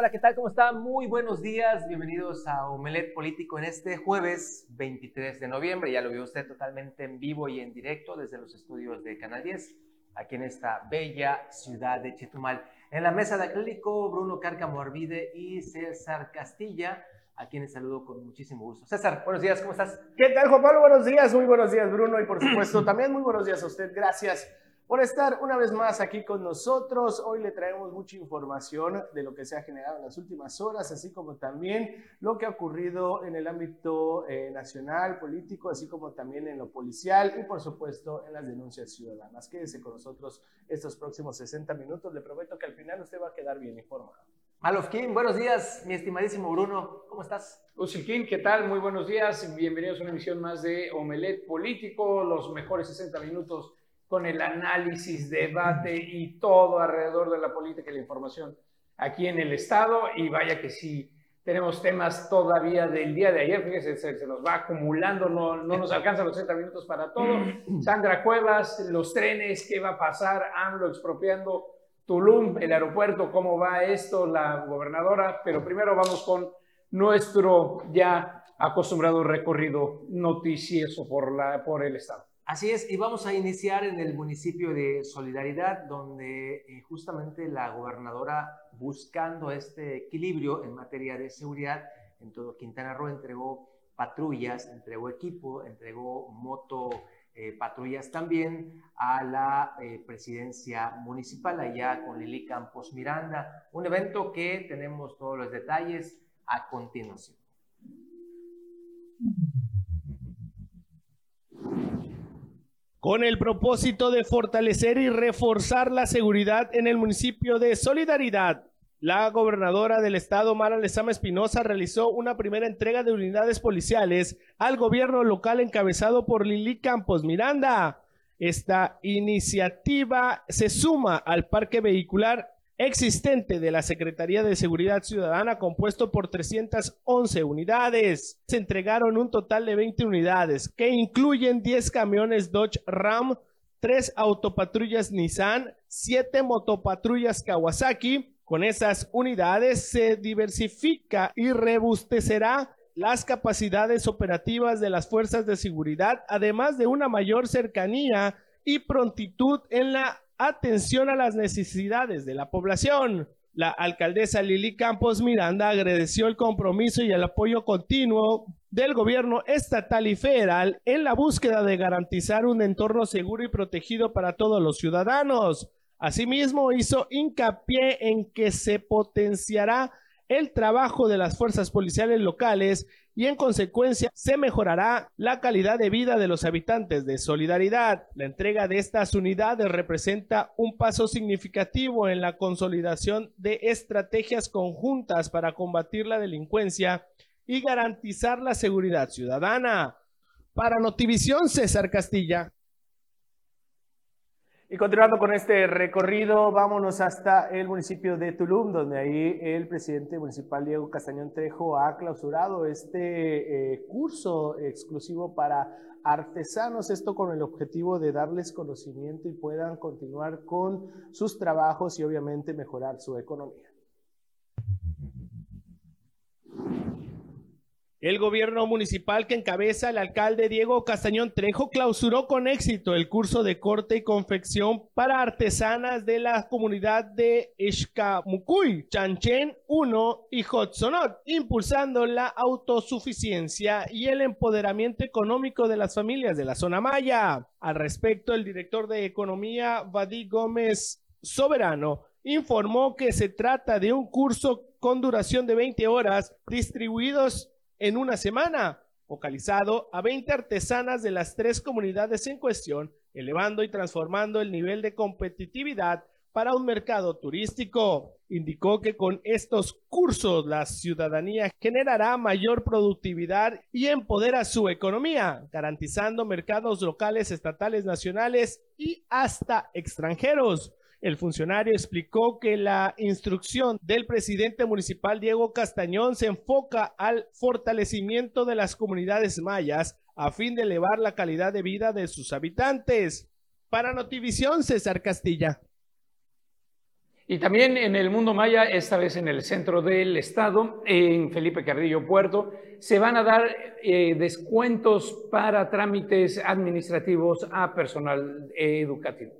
Hola, ¿qué tal? ¿Cómo están? Muy buenos días. Bienvenidos a Omelet Político en este jueves 23 de noviembre. Ya lo vio usted totalmente en vivo y en directo desde los estudios de Canal 10, aquí en esta bella ciudad de Chetumal. En la mesa de acrílico, Bruno Cárcamo Arvide y César Castilla, a quienes saludo con muchísimo gusto. César, buenos días, ¿cómo estás? ¿Qué tal, Juan Pablo? Buenos días, muy buenos días, Bruno, y por supuesto también muy buenos días a usted. Gracias por estar una vez más aquí con nosotros. Hoy le traemos mucha información de lo que se ha generado en las últimas horas, así como también lo que ha ocurrido en el ámbito eh, nacional, político, así como también en lo policial y por supuesto en las denuncias ciudadanas. Quédese con nosotros estos próximos 60 minutos. Le prometo que al final usted va a quedar bien informado. Malofkin, buenos días, mi estimadísimo Bruno, ¿cómo estás? Usilkin, ¿qué tal? Muy buenos días, bienvenidos a una emisión más de Omelet Político, los mejores 60 minutos con el análisis, debate y todo alrededor de la política y la información aquí en el Estado. Y vaya que sí, tenemos temas todavía del día de ayer, fíjese, se, nos va acumulando, no, no nos alcanzan los 30 minutos para todo. Sandra Cuevas, los trenes, ¿qué va a pasar? AMLO expropiando Tulum, el aeropuerto, ¿cómo va esto? La gobernadora, pero primero vamos con nuestro ya acostumbrado recorrido noticioso por, la, por el Estado. Así es, y vamos a iniciar en el municipio de Solidaridad, donde eh, justamente la gobernadora, buscando este equilibrio en materia de seguridad, en todo Quintana Roo entregó patrullas, entregó equipo, entregó moto eh, patrullas también a la eh, presidencia municipal, allá con Lili Campos Miranda, un evento que tenemos todos los detalles a continuación. Con el propósito de fortalecer y reforzar la seguridad en el municipio de Solidaridad. La gobernadora del estado, Mara Lezama Espinosa, realizó una primera entrega de unidades policiales al gobierno local encabezado por Lili Campos Miranda. Esta iniciativa se suma al parque vehicular existente de la Secretaría de Seguridad Ciudadana compuesto por 311 unidades. Se entregaron un total de 20 unidades que incluyen 10 camiones Dodge Ram, 3 autopatrullas Nissan, 7 motopatrullas Kawasaki. Con esas unidades se diversifica y rebustecerá las capacidades operativas de las fuerzas de seguridad, además de una mayor cercanía y prontitud en la atención a las necesidades de la población. La alcaldesa Lili Campos Miranda agradeció el compromiso y el apoyo continuo del gobierno estatal y federal en la búsqueda de garantizar un entorno seguro y protegido para todos los ciudadanos. Asimismo, hizo hincapié en que se potenciará el trabajo de las fuerzas policiales locales y en consecuencia se mejorará la calidad de vida de los habitantes de Solidaridad. La entrega de estas unidades representa un paso significativo en la consolidación de estrategias conjuntas para combatir la delincuencia y garantizar la seguridad ciudadana. Para Notivisión, César Castilla. Y continuando con este recorrido, vámonos hasta el municipio de Tulum, donde ahí el presidente municipal Diego Castañón Trejo ha clausurado este eh, curso exclusivo para artesanos, esto con el objetivo de darles conocimiento y puedan continuar con sus trabajos y obviamente mejorar su economía. El gobierno municipal que encabeza el alcalde Diego Castañón Trejo clausuró con éxito el curso de corte y confección para artesanas de la comunidad de Xcamucuy, Chanchen 1 y Hotsonot, impulsando la autosuficiencia y el empoderamiento económico de las familias de la zona maya. Al respecto, el director de Economía, Vadí Gómez Soberano, informó que se trata de un curso con duración de 20 horas distribuidos en una semana, focalizado a 20 artesanas de las tres comunidades en cuestión, elevando y transformando el nivel de competitividad para un mercado turístico. Indicó que con estos cursos la ciudadanía generará mayor productividad y empodera su economía, garantizando mercados locales, estatales, nacionales y hasta extranjeros. El funcionario explicó que la instrucción del presidente municipal Diego Castañón se enfoca al fortalecimiento de las comunidades mayas a fin de elevar la calidad de vida de sus habitantes. Para Notivisión, César Castilla. Y también en el mundo maya, esta vez en el centro del estado, en Felipe Carrillo Puerto, se van a dar eh, descuentos para trámites administrativos a personal educativo.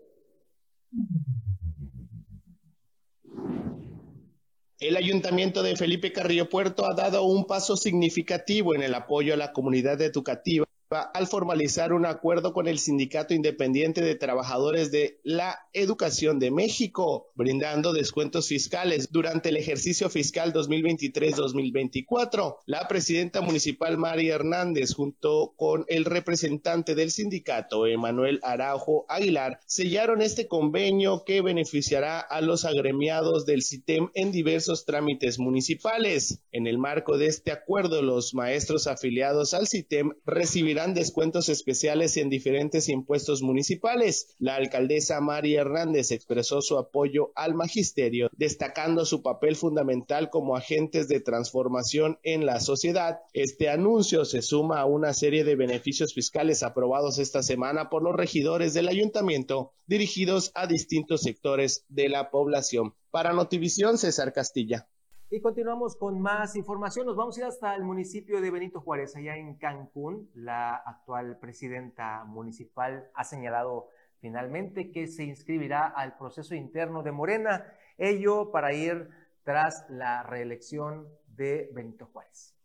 El ayuntamiento de Felipe Carrillo Puerto ha dado un paso significativo en el apoyo a la comunidad educativa al formalizar un acuerdo con el Sindicato Independiente de Trabajadores de la Educación de México, brindando descuentos fiscales durante el ejercicio fiscal 2023-2024. La presidenta municipal María Hernández, junto con el representante del sindicato, Emanuel Araujo Aguilar, sellaron este convenio que beneficiará a los agremiados del CITEM en diversos trámites municipales. En el marco de este acuerdo, los maestros afiliados al CITEM recibirán descuentos especiales en diferentes impuestos municipales. La alcaldesa María Hernández expresó su apoyo al magisterio, destacando su papel fundamental como agentes de transformación en la sociedad. Este anuncio se suma a una serie de beneficios fiscales aprobados esta semana por los regidores del ayuntamiento dirigidos a distintos sectores de la población. Para Notivisión, César Castilla. Y continuamos con más información. Nos vamos a ir hasta el municipio de Benito Juárez, allá en Cancún. La actual presidenta municipal ha señalado finalmente que se inscribirá al proceso interno de Morena, ello para ir tras la reelección de Benito Juárez.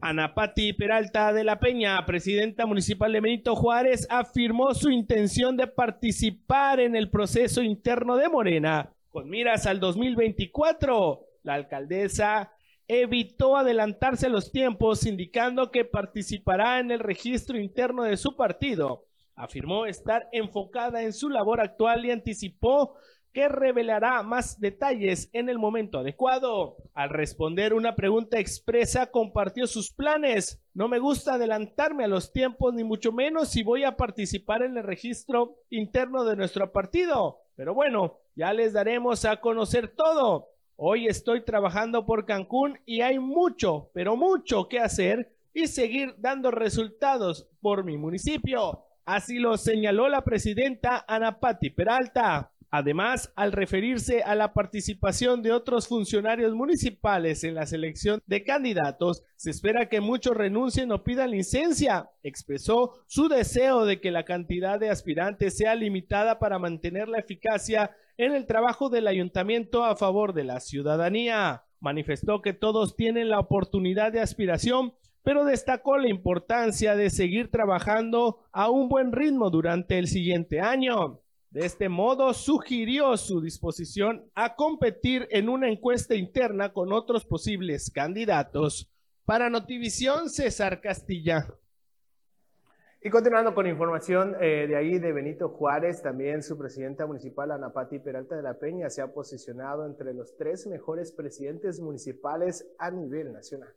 Anapati Peralta de la Peña, presidenta municipal de Benito Juárez, afirmó su intención de participar en el proceso interno de Morena. Con miras al 2024, la alcaldesa evitó adelantarse los tiempos, indicando que participará en el registro interno de su partido. Afirmó estar enfocada en su labor actual y anticipó que revelará más detalles en el momento adecuado. Al responder una pregunta expresa, compartió sus planes. No me gusta adelantarme a los tiempos, ni mucho menos si voy a participar en el registro interno de nuestro partido. Pero bueno, ya les daremos a conocer todo. Hoy estoy trabajando por Cancún y hay mucho, pero mucho que hacer y seguir dando resultados por mi municipio. Así lo señaló la presidenta Ana Patti Peralta. Además, al referirse a la participación de otros funcionarios municipales en la selección de candidatos, se espera que muchos renuncien o pidan licencia. Expresó su deseo de que la cantidad de aspirantes sea limitada para mantener la eficacia en el trabajo del ayuntamiento a favor de la ciudadanía. Manifestó que todos tienen la oportunidad de aspiración pero destacó la importancia de seguir trabajando a un buen ritmo durante el siguiente año. De este modo, sugirió su disposición a competir en una encuesta interna con otros posibles candidatos. Para Notivisión, César Castilla. Y continuando con información eh, de ahí de Benito Juárez, también su presidenta municipal, Ana Pati Peralta de la Peña, se ha posicionado entre los tres mejores presidentes municipales a nivel nacional.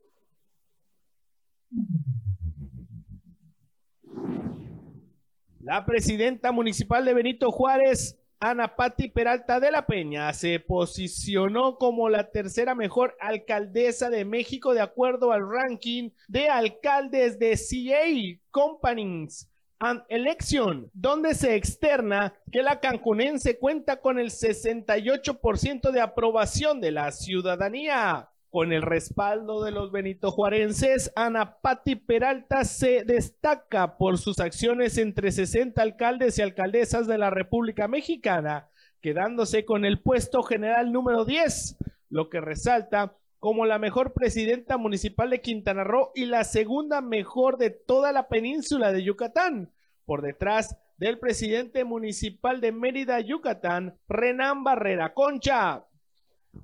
La presidenta municipal de Benito Juárez, Ana Patti Peralta de la Peña, se posicionó como la tercera mejor alcaldesa de México de acuerdo al ranking de alcaldes de CA Companies and Election, donde se externa que la cancunense cuenta con el 68% de aprobación de la ciudadanía. Con el respaldo de los Benito Juarenses, Ana Patti Peralta se destaca por sus acciones entre 60 alcaldes y alcaldesas de la República Mexicana, quedándose con el puesto general número 10, lo que resalta como la mejor presidenta municipal de Quintana Roo y la segunda mejor de toda la península de Yucatán, por detrás del presidente municipal de Mérida, Yucatán, Renan Barrera Concha.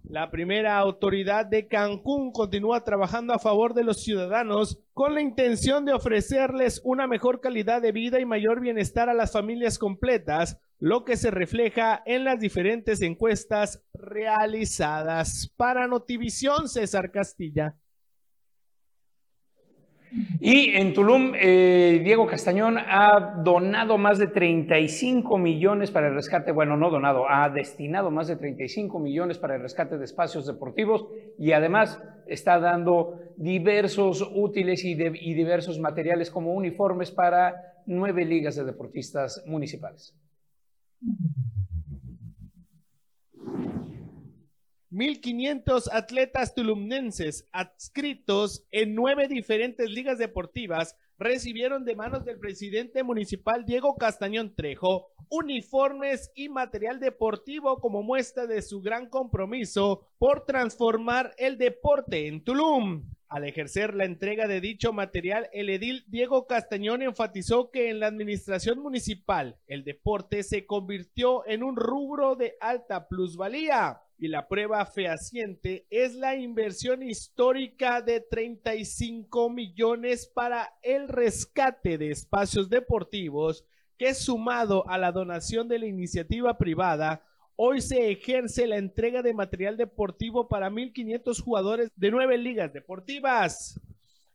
La primera autoridad de Cancún continúa trabajando a favor de los ciudadanos con la intención de ofrecerles una mejor calidad de vida y mayor bienestar a las familias completas, lo que se refleja en las diferentes encuestas realizadas. Para Notivisión, César Castilla. Y en Tulum, eh, Diego Castañón ha donado más de 35 millones para el rescate, bueno, no donado, ha destinado más de 35 millones para el rescate de espacios deportivos y además está dando diversos útiles y, y diversos materiales como uniformes para nueve ligas de deportistas municipales. 1.500 atletas tulumnenses adscritos en nueve diferentes ligas deportivas recibieron de manos del presidente municipal Diego Castañón Trejo uniformes y material deportivo como muestra de su gran compromiso por transformar el deporte en Tulum. Al ejercer la entrega de dicho material, el edil Diego Castañón enfatizó que en la administración municipal el deporte se convirtió en un rubro de alta plusvalía y la prueba fehaciente es la inversión histórica de 35 millones para el rescate de espacios deportivos que sumado a la donación de la iniciativa privada, hoy se ejerce la entrega de material deportivo para 1.500 jugadores de nueve ligas deportivas.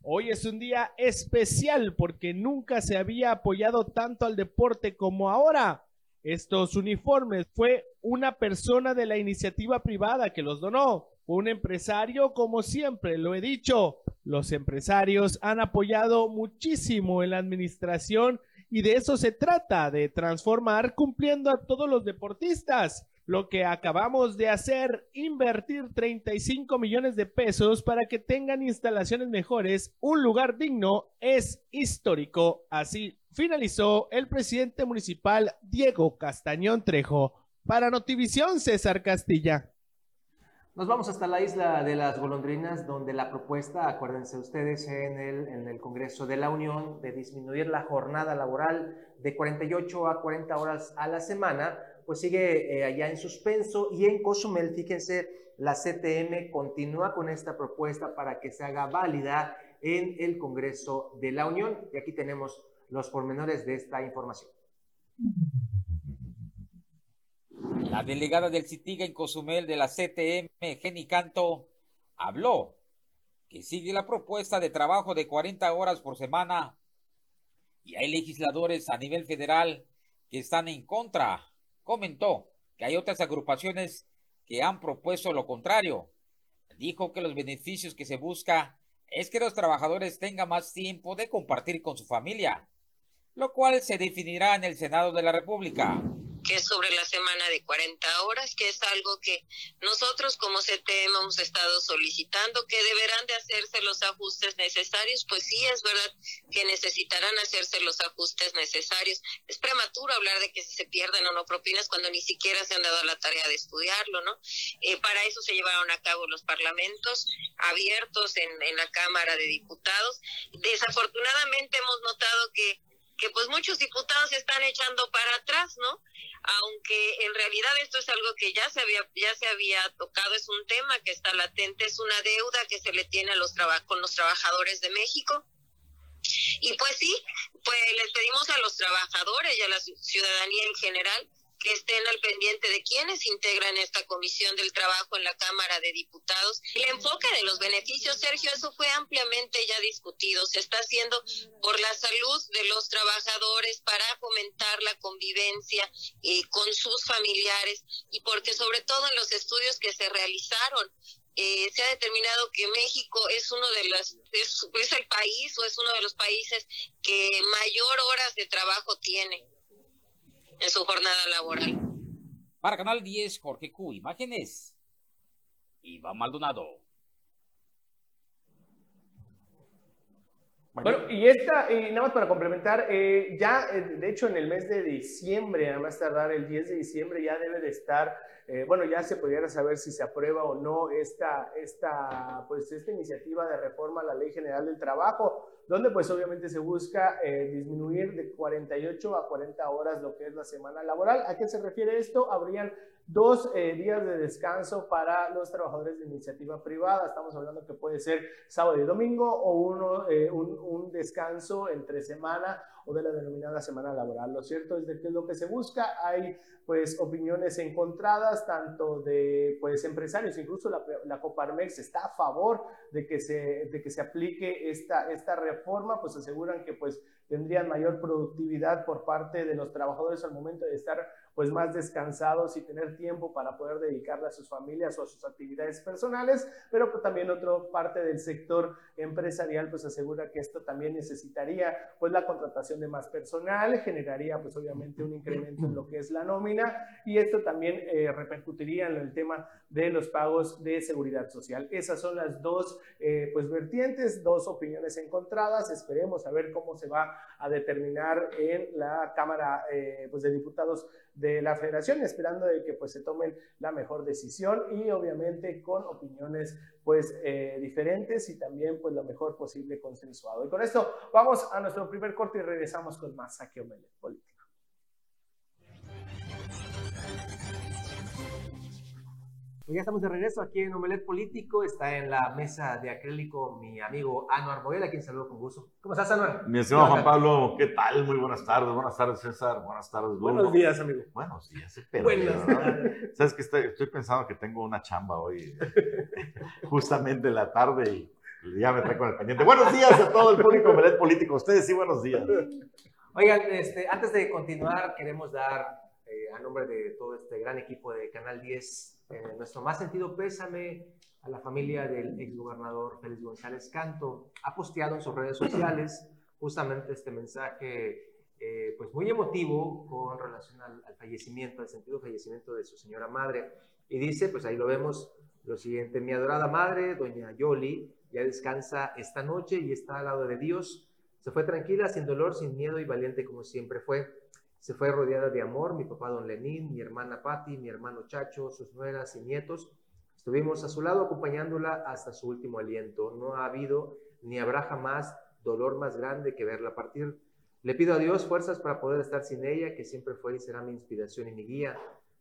Hoy es un día especial porque nunca se había apoyado tanto al deporte como ahora estos uniformes. Fue una persona de la iniciativa privada que los donó. un empresario, como siempre lo he dicho. Los empresarios han apoyado muchísimo en la administración y de eso se trata, de transformar cumpliendo a todos los deportistas. Lo que acabamos de hacer, invertir 35 millones de pesos para que tengan instalaciones mejores, un lugar digno, es histórico. Así finalizó el presidente municipal Diego Castañón Trejo. Para Notivisión, César Castilla. Nos vamos hasta la isla de las golondrinas, donde la propuesta, acuérdense ustedes, en el, en el Congreso de la Unión, de disminuir la jornada laboral de 48 a 40 horas a la semana, pues sigue eh, allá en suspenso. Y en Cozumel, fíjense, la CTM continúa con esta propuesta para que se haga válida en el Congreso de la Unión. Y aquí tenemos los pormenores de esta información. La delegada del CITIGA en Cozumel de la CTM, Jenny Canto, habló que sigue la propuesta de trabajo de 40 horas por semana y hay legisladores a nivel federal que están en contra. Comentó que hay otras agrupaciones que han propuesto lo contrario. Dijo que los beneficios que se busca es que los trabajadores tengan más tiempo de compartir con su familia lo cual se definirá en el Senado de la República que es sobre la semana de 40 horas, que es algo que nosotros como CTM hemos estado solicitando, que deberán de hacerse los ajustes necesarios, pues sí, es verdad que necesitarán hacerse los ajustes necesarios. Es prematuro hablar de que se pierden o no propinas cuando ni siquiera se han dado la tarea de estudiarlo, ¿no? Eh, para eso se llevaron a cabo los parlamentos abiertos en, en la Cámara de Diputados. Desafortunadamente hemos notado que que pues muchos diputados están echando para atrás, ¿no? Aunque en realidad esto es algo que ya se había ya se había tocado, es un tema que está latente, es una deuda que se le tiene a los con los trabajadores de México. Y pues sí, pues les pedimos a los trabajadores y a la ciudadanía en general que estén al pendiente de quienes integran esta comisión del trabajo en la Cámara de Diputados. El enfoque de los beneficios, Sergio, eso fue ampliamente ya discutido. Se está haciendo por la salud de los trabajadores para fomentar la convivencia eh, con sus familiares y porque sobre todo en los estudios que se realizaron eh, se ha determinado que México es uno de los es, es el país o es uno de los países que mayor horas de trabajo tiene en su jornada laboral. Para Canal 10, Jorge Q. Imágenes. Iván Maldonado. Bueno, y esta, y nada más para complementar, eh, ya eh, de hecho en el mes de diciembre, nada más tardar el 10 de diciembre, ya debe de estar, eh, bueno, ya se pudiera saber si se aprueba o no esta, esta, pues, esta iniciativa de reforma a la Ley General del Trabajo donde pues obviamente se busca eh, disminuir de 48 a 40 horas lo que es la semana laboral. ¿A qué se refiere esto? Habrían dos eh, días de descanso para los trabajadores de iniciativa privada. Estamos hablando que puede ser sábado y domingo o uno, eh, un, un, descanso entre semana de la denominada semana laboral. Lo cierto es de que es lo que se busca. Hay pues opiniones encontradas tanto de pues empresarios, incluso la, la Coparmex está a favor de que se, de que se aplique esta, esta reforma, pues aseguran que pues tendrían mayor productividad por parte de los trabajadores al momento de estar pues más descansados y tener tiempo para poder dedicarle a sus familias o a sus actividades personales, pero pues, también otra parte del sector empresarial pues asegura que Esto también necesitaría pues la contratación de más personal, generaría pues obviamente un incremento en lo que es la nómina y esto también eh, repercutiría en el tema de los pagos de seguridad social. Esas son las dos eh, pues vertientes, dos opiniones encontradas. Esperemos a ver cómo se va a determinar en la Cámara eh, pues de Diputados de la Federación, esperando de que pues se tomen la mejor decisión y obviamente con opiniones pues eh, diferentes y también pues lo mejor posible consensuado. Y con esto vamos a nuestro primer corte y regresamos con más saque político. Pues ya estamos de regreso aquí en Omelet Político. Está en la mesa de acrílico mi amigo Anuar Moguel, a quien saludo con gusto. ¿Cómo estás, Anuar? Mi estimado Juan Pablo, ¿qué tal? Muy buenas tardes. Buenas tardes, César. Buenas tardes, Bruno. Buenos días, amigo. Buenos días, pero. Buenas tardes. Sabes que estoy, estoy, pensando que tengo una chamba hoy, justamente en la tarde, y ya me trae con el pendiente. Buenos días a todo el público Omelet Político. Ustedes sí, buenos días. Oigan, este, antes de continuar, queremos dar, eh, a nombre de todo este gran equipo de Canal 10, eh, nuestro más sentido pésame a la familia del exgobernador Félix González Canto. Ha posteado en sus redes sociales justamente este mensaje eh, pues muy emotivo con relación al, fallecimiento, al sentido fallecimiento de su señora madre. Y dice, pues ahí lo vemos, lo siguiente, mi adorada madre, doña Yoli, ya descansa esta noche y está al lado de Dios. Se fue tranquila, sin dolor, sin miedo y valiente como siempre fue. Se fue rodeada de amor, mi papá don Lenín, mi hermana Patti, mi hermano Chacho, sus nueras y nietos. Estuvimos a su lado acompañándola hasta su último aliento. No ha habido ni habrá jamás dolor más grande que verla partir. Le pido a Dios fuerzas para poder estar sin ella, que siempre fue y será mi inspiración y mi guía.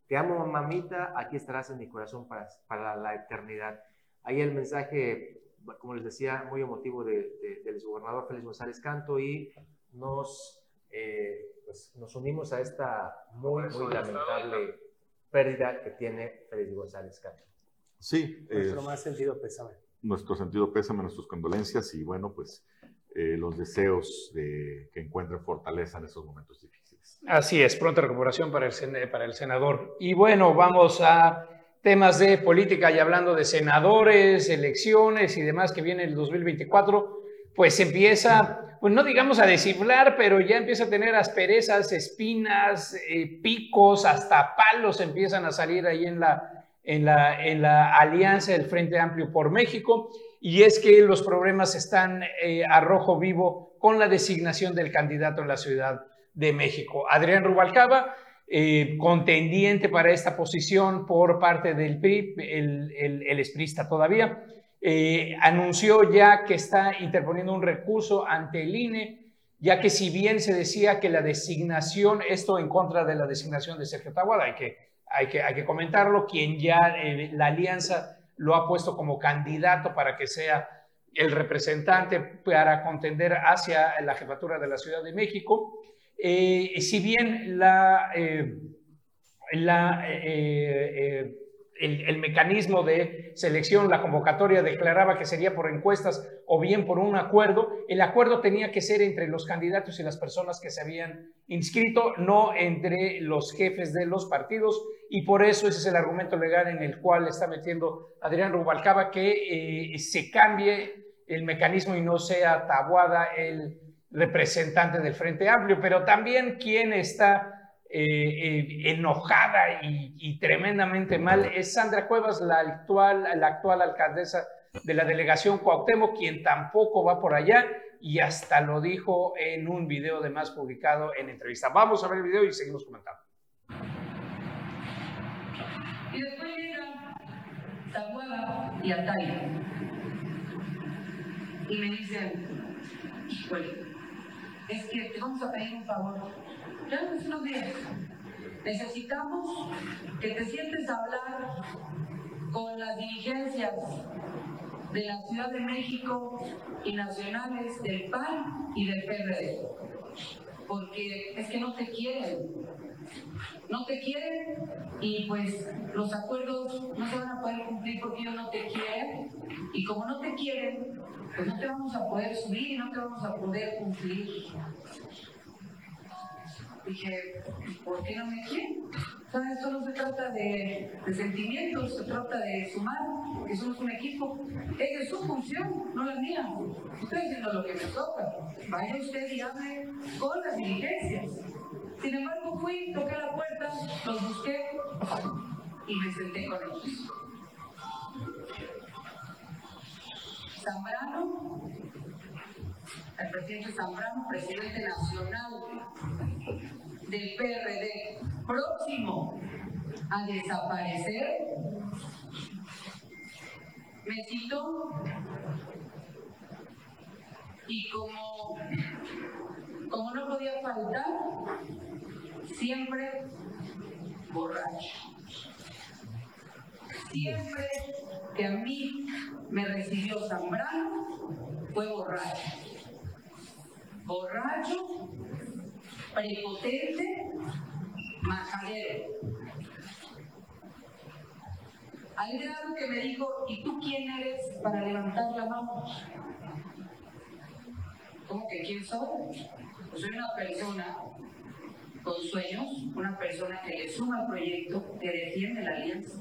Te amo, mamita, aquí estarás en mi corazón para, para la eternidad. Ahí el mensaje, como les decía, muy emotivo de, del gobernador Félix González Canto y nos eh, pues nos unimos a esta muy, muy lamentable pérdida que tiene Félix González Cato. Sí. Nuestro más sentido pésame. Nuestro sentido pésame, nuestras condolencias y bueno, pues eh, los deseos de que encuentren fortaleza en esos momentos difíciles. Así es, pronta recuperación para el, para el senador. Y bueno, vamos a temas de política y hablando de senadores, elecciones y demás que viene el 2024, pues empieza pues no digamos a descifrar, pero ya empieza a tener asperezas, espinas, eh, picos, hasta palos empiezan a salir ahí en la, en, la, en la alianza del Frente Amplio por México. Y es que los problemas están eh, a rojo vivo con la designación del candidato en la Ciudad de México. Adrián Rubalcaba, eh, contendiente para esta posición por parte del PRI, el, el, el esprista todavía, eh, anunció ya que está interponiendo un recurso ante el INE, ya que si bien se decía que la designación, esto en contra de la designación de Sergio Tahuada, hay que, hay que, hay que comentarlo, quien ya eh, la alianza lo ha puesto como candidato para que sea el representante para contender hacia la jefatura de la Ciudad de México. Eh, si bien la, la el, mecanismo de selección, la convocatoria declaraba que sería por encuestas o bien por un acuerdo. El acuerdo tenía que ser entre los candidatos y las personas que se habían inscrito, no entre los jefes de los partidos. Y por eso ese es el argumento legal en el cual está metiendo Adrián Rubalcaba, que eh, se cambie el mecanismo y no sea Tabuada el representante del Frente Amplio. Pero también quien está eh, eh, enojada y, tremendamente mal es Sandra Cuevas, la actual, la actual alcaldesa de la delegación Cuauhtémoc, quien tampoco va por allá y hasta lo dijo en un video de más publicado en entrevista. Vamos a ver el video y seguimos comentando. Y después llega Tahuada y Atay y me dicen, es que te vamos a pedir un favor Necesitamos que te sientes a hablar con las dirigencias de la Ciudad de México y nacionales del PAN y del PRD. Porque es que no te quieren. No te quieren y pues los acuerdos no se van a poder cumplir porque ellos no te quieren. Y como no te quieren, pues no te vamos a poder subir y no te vamos a poder cumplir dije, ¿por qué no me quieren? Sea, esto no se trata de, de sentimientos, se trata de sumar, que somos un equipo. Esa es su función, no la mía. Estoy haciendo lo que me toca. Vaya usted y hable con las diligencias. Sin embargo, fui, toqué la puerta, los busqué y me senté con ellos. Zambrano, el presidente Zambrano, presidente nacional del PRD, próximo a desaparecer, me citó y como, como no podía faltar, siempre borracho. Siempre que a mí me recibió Zambrano, fue borracho. Borracho, prepotente, majadero. Al grado que me dijo, ¿y tú quién eres para levantar la mano? ¿Cómo que quién soy? Pues soy una persona con sueños, una persona que le suma al proyecto, que defiende la alianza.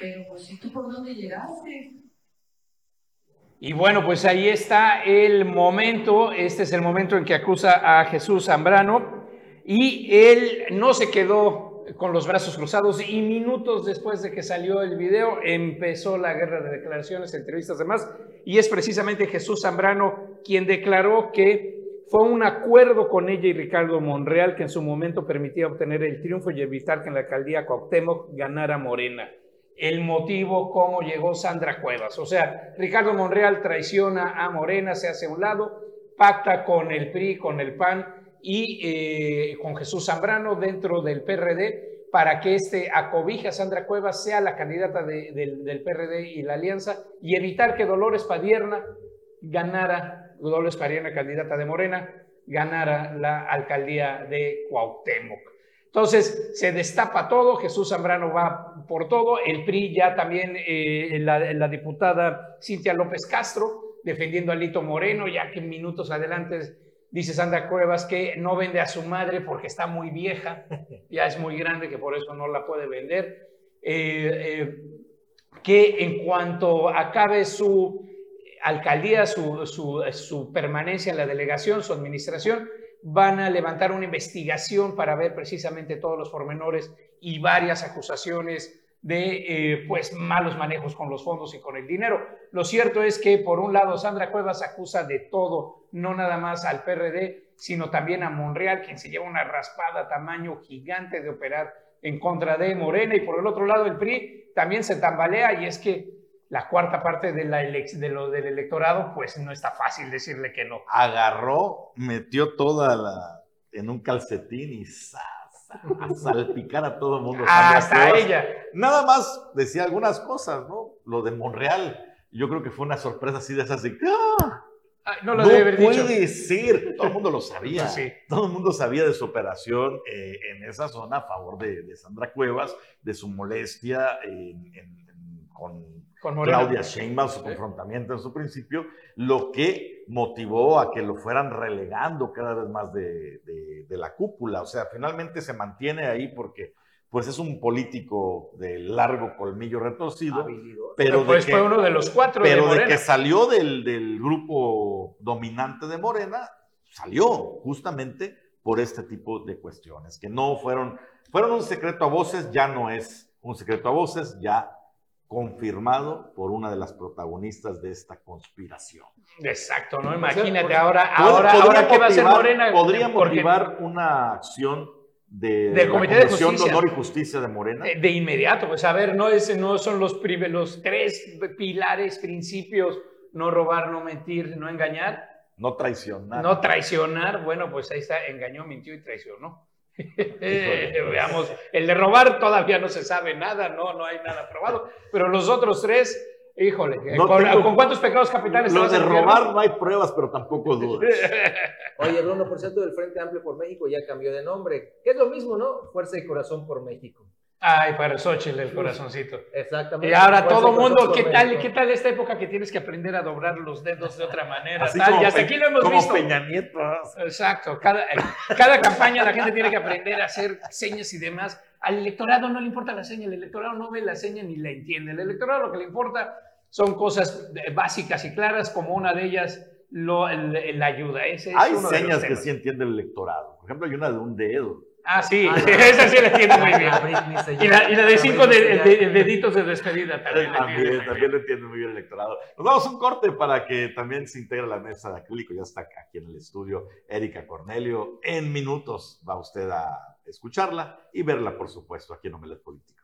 Pero pues, ¿y tú por dónde llegaste? Y bueno, pues ahí está el momento, este es el momento en que acusa a Jesús Zambrano y él no se quedó con los brazos cruzados y minutos después de que salió el video empezó la guerra de declaraciones, entrevistas demás. Y es precisamente Jesús Zambrano quien declaró que fue un acuerdo con ella y Ricardo Monreal que en su momento permitía obtener el triunfo y evitar que en la alcaldía Cuauhtémoc ganara Morena el motivo cómo llegó Sandra Cuevas. O sea, Ricardo Monreal traiciona a Morena, se hace a un lado, pacta con el PRI, con el PAN y eh, con Jesús Zambrano dentro del PRD para que este acobija a Sandra Cuevas sea la candidata del PRD y la alianza y evitar que Dolores Padierna ganara, Dolores Padierna, candidata de Morena, ganara la alcaldía de Cuauhtémoc. Entonces se destapa todo, Jesús Zambrano va por todo, el PRI ya también, eh, la, diputada Cintia López Castro defendiendo a Lito Moreno, ya que minutos adelante dice Sandra Cuevas que no vende a su madre porque está muy vieja, ya es muy grande, que por eso no la puede vender, eh, eh, que en cuanto acabe su alcaldía, su, su permanencia en la delegación, su administración, van a levantar una investigación para ver precisamente todos los pormenores y varias acusaciones de eh, pues malos manejos con los fondos y con el dinero. Lo cierto es que por un lado Sandra Cuevas acusa de todo, no nada más al PRD, sino también a Monreal, quien se lleva una raspada tamaño gigante de operar en contra de Morena, y por el otro lado el PRI también se tambalea y es que la cuarta parte de, la de lo del electorado, pues no está fácil decirle que no. Agarró, metió toda la en un calcetín y a salpicar a todo el mundo. Hasta ella. Nada más decía algunas cosas, ¿no? Lo de Monreal, yo creo que fue una sorpresa así de esas de... ¡Ah! no lo debe haber puede ser, todo el mundo lo sabía. Todo el mundo sabía de su operación eh, en esa zona a favor de, Sandra Cuevas, de su molestia con Claudia Sheinbaum, su confrontamiento en su principio, lo que motivó a que lo fueran relegando cada vez más de, la cúpula. O sea, finalmente se mantiene ahí porque pues es un político de largo colmillo retorcido, pero, pues fue uno de los cuatro pero de, que salió del, del, grupo dominante de Morena, salió justamente por este tipo de cuestiones, que no fueron, fueron un secreto a voces, ya no es un secreto a voces, ya confirmado por una de las protagonistas de esta conspiración. Exacto, ¿no? Imagínate ahora, ahora, ahora ¿qué va a hacer Morena? Podría motivar una acción de, del Comité de, Justicia. de Honor y Justicia de Morena. De, inmediato, pues a ver, no, es, no son los, los tres pilares, principios, no robar, no mentir, no engañar. No traicionar. No traicionar, bueno, pues ahí está, engañó, mintió y traicionó. Veamos, el de robar todavía no se sabe nada, no, no hay nada probado, pero los otros tres, híjole, ¿con, cuántos pecados capitales? Los de robar no hay pruebas, pero tampoco dudas. Oye, Bruno, por cierto, del Frente Amplio por México ya cambió de nombre, que es lo mismo, ¿no? Fuerza y Corazón por México. Ay, para Xochitl, el corazoncito. Exactamente. Y ahora todo mundo, ¿qué tal. ¿qué tal esta época que tienes que aprender a doblar los dedos de otra manera? Así tal? como y hasta aquí lo hemos como visto. Peña Nieto. Exacto. Cada, cada campaña la gente tiene que aprender a hacer señas y demás. Al electorado no le importa la seña, el electorado no ve la seña ni la entiende. El electorado lo que le importa son cosas eh, básicas y claras, como una de ellas la ayuda. Ese es Hay uno de los señas que sí entiende el electorado. Por ejemplo, hay una de un dedo. Ah, sí, Ah, no. esa sí la entiende muy bien. La se Y la, y la de cinco de- deditos de despedida también. la También, también lo entiende muy bien el electorado. Nos vamos a un corte para que también se integre la mesa de acrílico. Ya está aquí en el estudio Erika Cornelio. En minutos va usted a escucharla y verla, por supuesto, aquí en Omelet Político.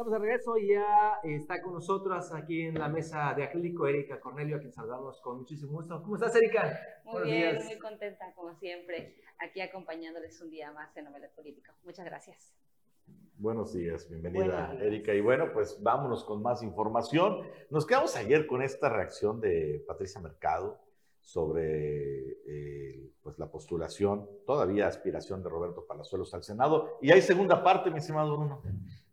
Estamos de regreso y ya está con nosotros aquí en la mesa de acrílico Erika Cornelio, a quien saludamos con muchísimo gusto. ¿Cómo estás, Erika? Muy Buenos bien, días. muy contenta como siempre, aquí acompañándoles un día más en Novelas Político. Muchas gracias. Buenos días, bienvenida Buenos días. Erika. Y bueno, pues vámonos con más información. Nos quedamos ayer con esta reacción de Patricia Mercado sobre eh, pues la postulación, todavía aspiración de Roberto Palazuelos al Senado. Y hay segunda parte, mi estimado Bruno.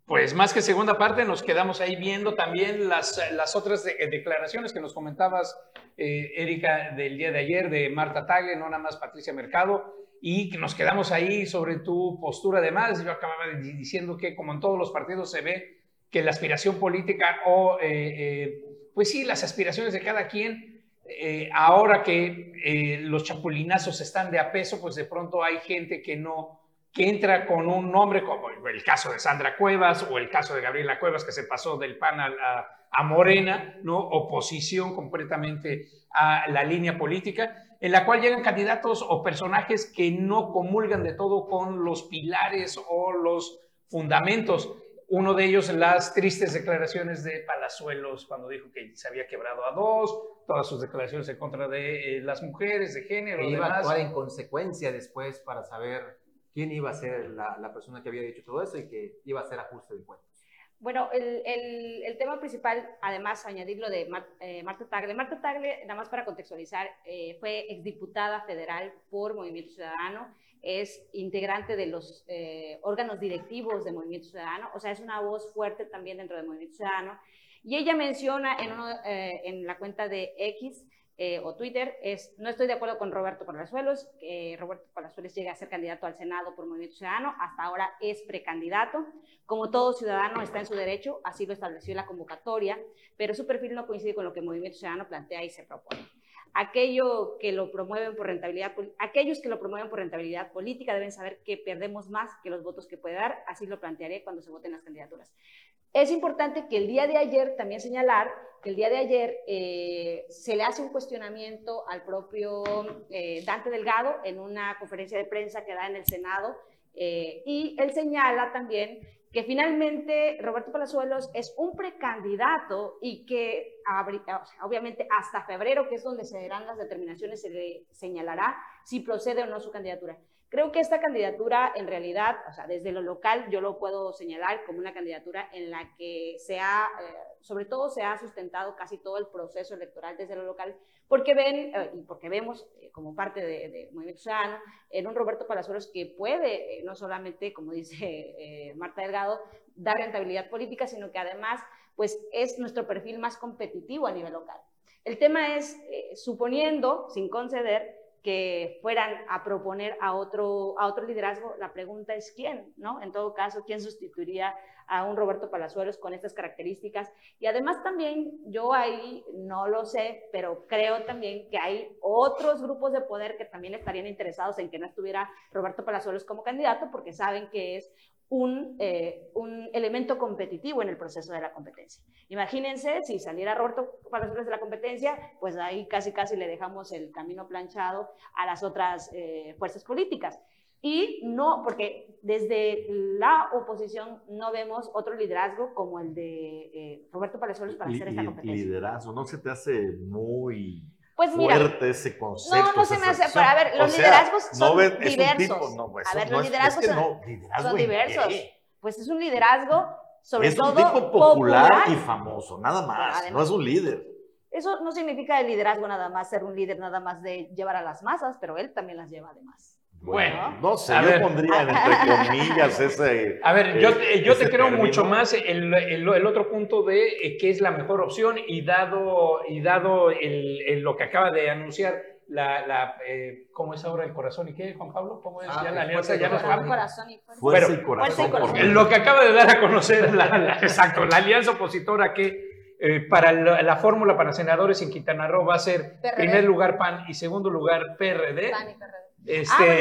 Pues más que segunda parte, nos quedamos ahí viendo también las, las otras de- declaraciones que nos comentabas, eh, Erika, del día de ayer, de Marta Tagle, no nada más Patricia Mercado, y que nos quedamos ahí sobre tu postura además. Yo acababa diciendo que como en todos los partidos se ve que la aspiración política o, eh, eh, pues sí, las aspiraciones de cada quien, eh, ahora que los chapulinazos están de a peso, pues de pronto hay gente que no que entra con un nombre como el caso de Sandra Cuevas o el caso de Gabriela Cuevas que se pasó del PAN a, a- a Morena, ¿no? oposición completamente a la línea política, en la cual llegan candidatos o personajes que no comulgan de todo con los pilares o los fundamentos. Uno de ellos, las tristes declaraciones de Palazuelos cuando dijo que se había quebrado a dos, todas sus declaraciones en contra de eh, las mujeres, de género, Que iba a actuar en consecuencia después para saber quién iba a ser la, persona que había dicho todo eso y que iba a hacer ajuste de cuentas. Bueno, el, tema principal, además, añadir lo de eh, Marta Tagle. Marta Tagle, nada más para contextualizar, eh, fue exdiputada federal por Movimiento Ciudadano, es integrante de los eh, órganos directivos de Movimiento Ciudadano, o sea, es una voz fuerte también dentro de Movimiento Ciudadano. Y ella menciona en, eh, en la cuenta de X eh, o Twitter, es, no estoy de acuerdo con Roberto Palazuelos, que Roberto Palazuelos llegue a ser candidato al Senado por Movimiento Ciudadano, hasta ahora es precandidato. Como todo ciudadano está en su derecho, así lo estableció la convocatoria, pero su perfil no coincide con lo que Movimiento Ciudadano plantea y se propone. Aquello que lo promueven por rentabilidad, aquellos que lo promueven por rentabilidad política deben saber que perdemos más que los votos que puede dar, así lo plantearé cuando se voten las candidaturas. Es importante que el día de ayer también señalar que el día de ayer eh, se le hace un cuestionamiento al propio eh, Dante Delgado en una conferencia de prensa que da en el Senado eh, y él señala también que finalmente Roberto Palazuelos es un precandidato y que obviamente hasta febrero, que es donde se darán las determinaciones, se le señalará si procede o no su candidatura. Creo que esta candidatura en realidad, o sea, desde lo local yo lo puedo señalar como una candidatura en la que se ha, eh, sobre todo se ha sustentado casi todo el proceso electoral desde lo local, porque ven eh, y porque vemos eh, como parte de, de Movimiento Ciudadano en un Roberto Palazuelos que puede, eh, no solamente, como dice eh, Marta Delgado, dar rentabilidad política, sino que además pues es nuestro perfil más competitivo a nivel local. El tema es, eh, suponiendo, sin conceder, que fueran a proponer a otro, a otro liderazgo, la pregunta es quién, ¿no? En todo caso, ¿quién sustituiría a un Roberto Palazuelos con estas características? Y además también, yo ahí no lo sé, pero creo también que hay otros grupos de poder que también estarían interesados en que no estuviera Roberto Palazuelos como candidato, porque saben que es un, eh, un elemento competitivo en el proceso de la competencia. Imagínense si saliera Roberto Palazuelos de la competencia, pues ahí casi casi le dejamos el camino planchado a las otras eh, fuerzas políticas. Y no, porque desde la oposición no vemos otro liderazgo como el de eh, Roberto Palazuelos para hacer esta competencia. liderazgo, ¿no se te hace muy Pues mira, fuerte ese concepto? no, no se me hace, pero a ver, los O liderazgos son es diversos. tipo- no, pues, a ver, no los es- liderazgos es que son, no, liderazgo son ¿en diversos. Pues es un liderazgo, sobre es todo un tipo popular, y famoso, nada más, además- no es un líder. Eso no significa el liderazgo nada más, ser un líder nada más de llevar a las masas, pero él también las lleva además. Bueno, no sé, yo ver. pondría en entre comillas ese. A ver, yo, eh, yo te creo término. mucho más el, el- el otro punto de eh, qué es la mejor opción y dado, y dado el, el- lo que acaba de anunciar la, la eh, ¿cómo es ahora el corazón y qué, Juan Pablo? ¿Cómo es? Ah, ya la el alianza fuerza ya no es corazón. Corazón y fuerza. Fuerza Bueno, y corazón. fuerza y corazón. por- Lo que acaba de dar a conocer la, la- exacto, la alianza opositora que eh, para la, la fórmula para senadores en Quintana Roo va a ser PRD. primer lugar PAN y segundo lugar PRD. PAN y PRD. Este, Ah, bueno,